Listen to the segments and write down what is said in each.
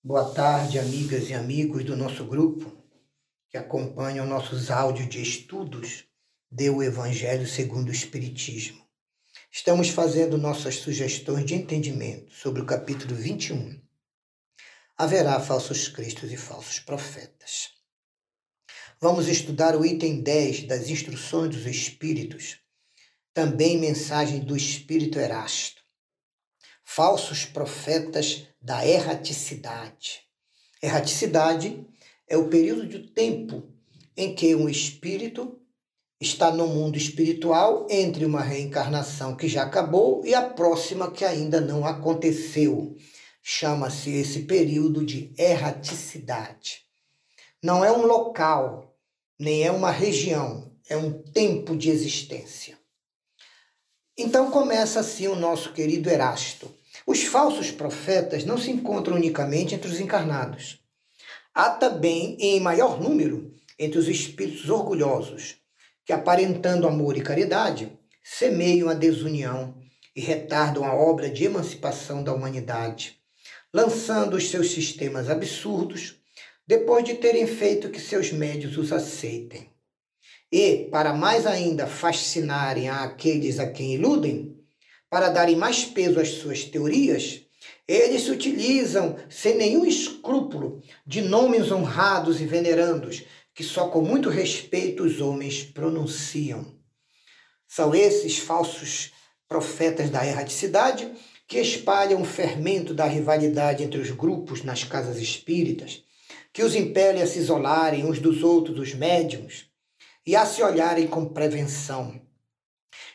Boa tarde, amigas e amigos do nosso grupo que acompanham nossos áudios de estudos do Evangelho segundo o Espiritismo. Estamos fazendo nossas sugestões de entendimento sobre o capítulo 21. Haverá falsos cristos e falsos profetas. Vamos estudar o item 10 das Instruções dos Espíritos, também mensagem do Espírito Erasto. Falsos profetas da erraticidade. Erraticidade é o período de tempo em que um espírito está no mundo espiritual entre uma reencarnação que já acabou e a próxima que ainda não aconteceu. Chama-se esse período de erraticidade. Não é um local, nem é uma região, é um tempo de existência. Então começa assim o nosso querido Erasto. Os falsos profetas não se encontram unicamente entre os encarnados. Há também, em maior número, entre os espíritos orgulhosos, que, aparentando amor e caridade, semeiam a desunião e retardam a obra de emancipação da humanidade, lançando os seus sistemas absurdos depois de terem feito que seus médios os aceitem. E, para mais ainda fascinarem aqueles a quem iludem, para darem mais peso às suas teorias, eles se utilizam sem nenhum escrúpulo de nomes honrados e venerandos que só com muito respeito os homens pronunciam. São esses falsos profetas da erraticidade que espalham o fermento da rivalidade entre os grupos nas casas espíritas, que os impele a se isolarem uns dos outros, os médiums, e a se olharem com prevenção.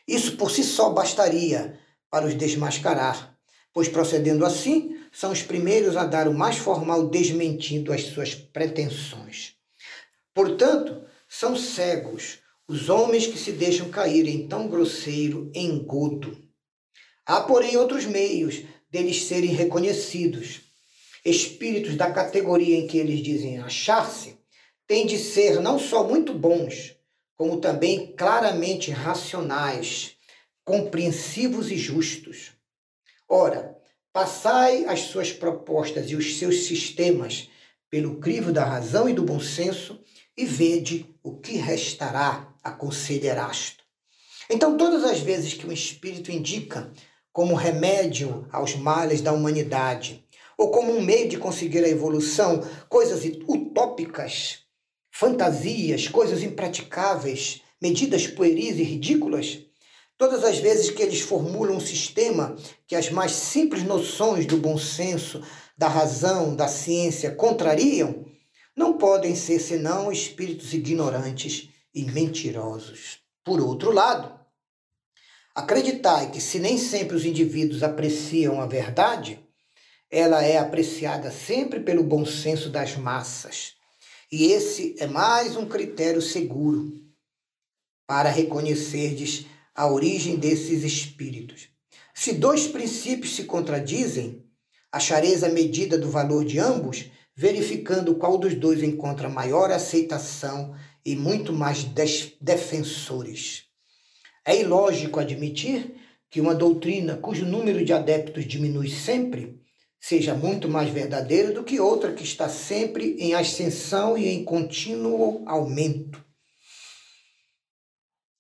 Isso por si só bastaria para os desmascarar, pois procedendo assim, são os primeiros a dar o mais formal desmentindo as suas pretensões. Portanto, são cegos os homens que se deixam cair em tão grosseiro engodo. Há, porém, outros meios deles serem reconhecidos. Espíritos da categoria em que eles dizem achar-se têm de ser não só muito bons, como também claramente racionais, compreensivos e justos. Ora, passai as suas propostas e os seus sistemas pelo crivo da razão e do bom senso e vede o que restará, aconselha Erasto. Então, todas as vezes que o Espírito indica como remédio aos males da humanidade, ou como um meio de conseguir a evolução, coisas utópicas, fantasias, coisas impraticáveis, medidas pueris e ridículas, Todas as vezes que eles formulam um sistema que as mais simples noções do bom senso, da razão, da ciência contrariam, não podem ser senão espíritos ignorantes e mentirosos. Por outro lado, acreditai que se nem sempre os indivíduos apreciam a verdade, ela é apreciada sempre pelo bom senso das massas. E esse é mais um critério seguro para reconhecerdes a origem desses espíritos. Se dois princípios se contradizem, achareis a medida do valor de ambos, verificando qual dos dois encontra maior aceitação e muito mais defensores. É ilógico admitir que uma doutrina cujo número de adeptos diminui sempre seja muito mais verdadeira do que outra que está sempre em ascensão e em contínuo aumento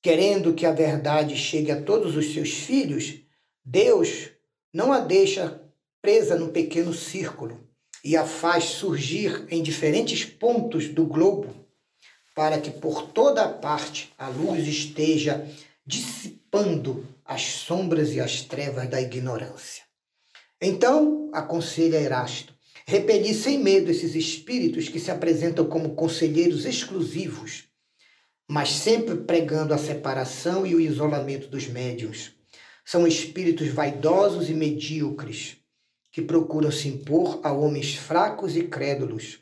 querendo que a verdade chegue a todos os seus filhos, Deus não a deixa presa num pequeno círculo e a faz surgir em diferentes pontos do globo, para que por toda parte a luz esteja dissipando as sombras e as trevas da ignorância. Então, aconselha Erasto, repelir sem medo esses espíritos que se apresentam como conselheiros exclusivos mas sempre pregando a separação e o isolamento dos médiuns. São espíritos vaidosos e medíocres, que procuram se impor a homens fracos e crédulos,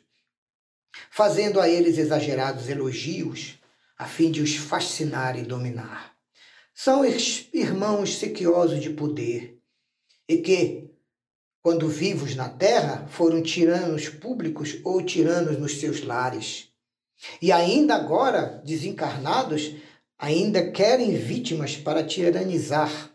fazendo a eles exagerados elogios, a fim de os fascinar e dominar. São irmãos sequiosos de poder, e que, quando vivos na terra, foram tiranos públicos ou tiranos nos seus lares e ainda agora, desencarnados, ainda querem vítimas para tiranizar.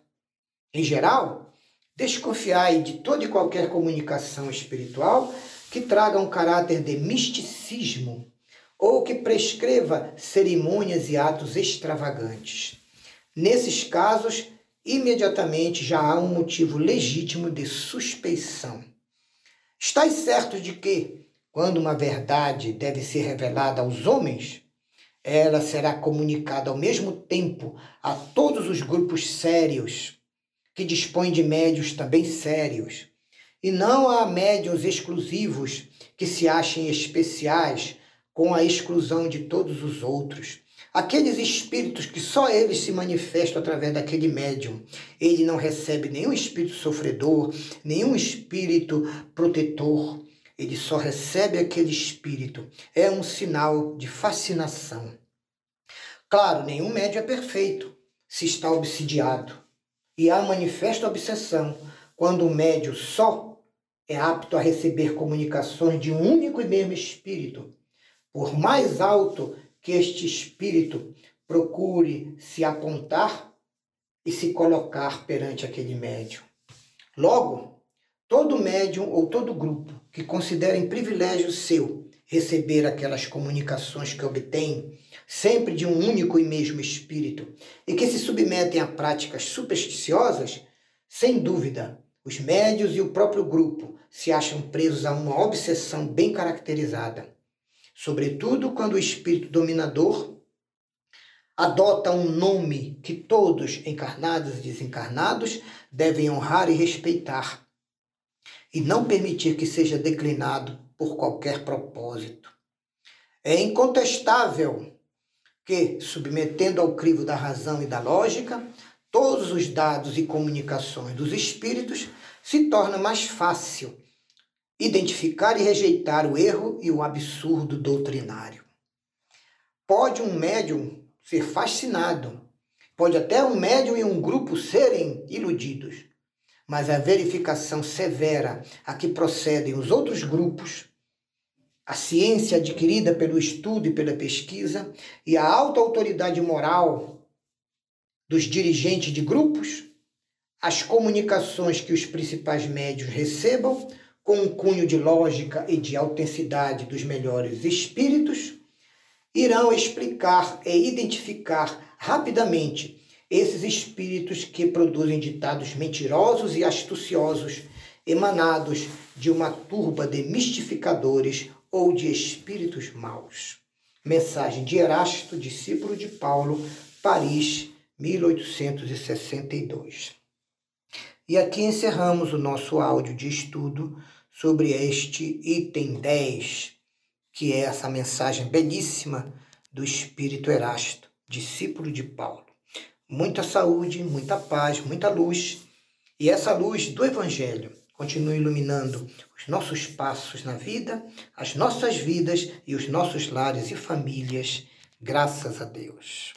Em geral, desconfiai de toda e qualquer comunicação espiritual que traga um caráter de misticismo ou que prescreva cerimônias e atos extravagantes. Nesses casos, imediatamente já há um motivo legítimo de suspeição. Estais certos de que, quando uma verdade deve ser revelada aos homens, ela será comunicada ao mesmo tempo a todos os grupos sérios, que dispõem de médios também sérios, e não a médios exclusivos que se achem especiais com a exclusão de todos os outros. Aqueles espíritos que só eles se manifestam através daquele médium. Ele não recebe nenhum espírito sofredor, nenhum espírito protetor. Ele só recebe aquele espírito. É um sinal de fascinação. Claro, nenhum médium é perfeito se está obsidiado. E há manifesta obsessão quando o médium só é apto a receber comunicações de um único e mesmo espírito. Por mais alto que este espírito procure se apontar e se colocar perante aquele médium. Logo, todo médium ou todo grupo que considerem privilégio seu receber aquelas comunicações que obtém, sempre de um único e mesmo espírito, e que se submetem a práticas supersticiosas, sem dúvida, os médios e o próprio grupo se acham presos a uma obsessão bem caracterizada sobretudo quando o espírito dominador adota um nome que todos, encarnados e desencarnados, devem honrar e respeitar, e não permitir que seja declinado por qualquer propósito. É incontestável que, submetendo ao crivo da razão e da lógica, todos os dados e comunicações dos espíritos se torna mais fácil identificar e rejeitar o erro e o absurdo doutrinário. Pode um médium ser fascinado, pode até um médium e um grupo serem iludidos, mas a verificação severa a que procedem os outros grupos, a ciência adquirida pelo estudo e pela pesquisa e a alta autoridade moral dos dirigentes de grupos, as comunicações que os principais médios recebam com um cunho de lógica e de autenticidade dos melhores espíritos, irão explicar e identificar rapidamente esses espíritos que produzem ditados mentirosos e astuciosos, emanados de uma turba de mistificadores ou de espíritos maus. Mensagem de Erasto, discípulo de Paulo, Paris, 1862. E aqui encerramos o nosso áudio de estudo sobre este item 10, que é essa mensagem belíssima do Espírito Erasto, discípulo de Paulo. Muita saúde, muita paz, muita luz, e essa luz do Evangelho continue iluminando os nossos passos na vida, as nossas vidas e os nossos lares e famílias, graças a Deus.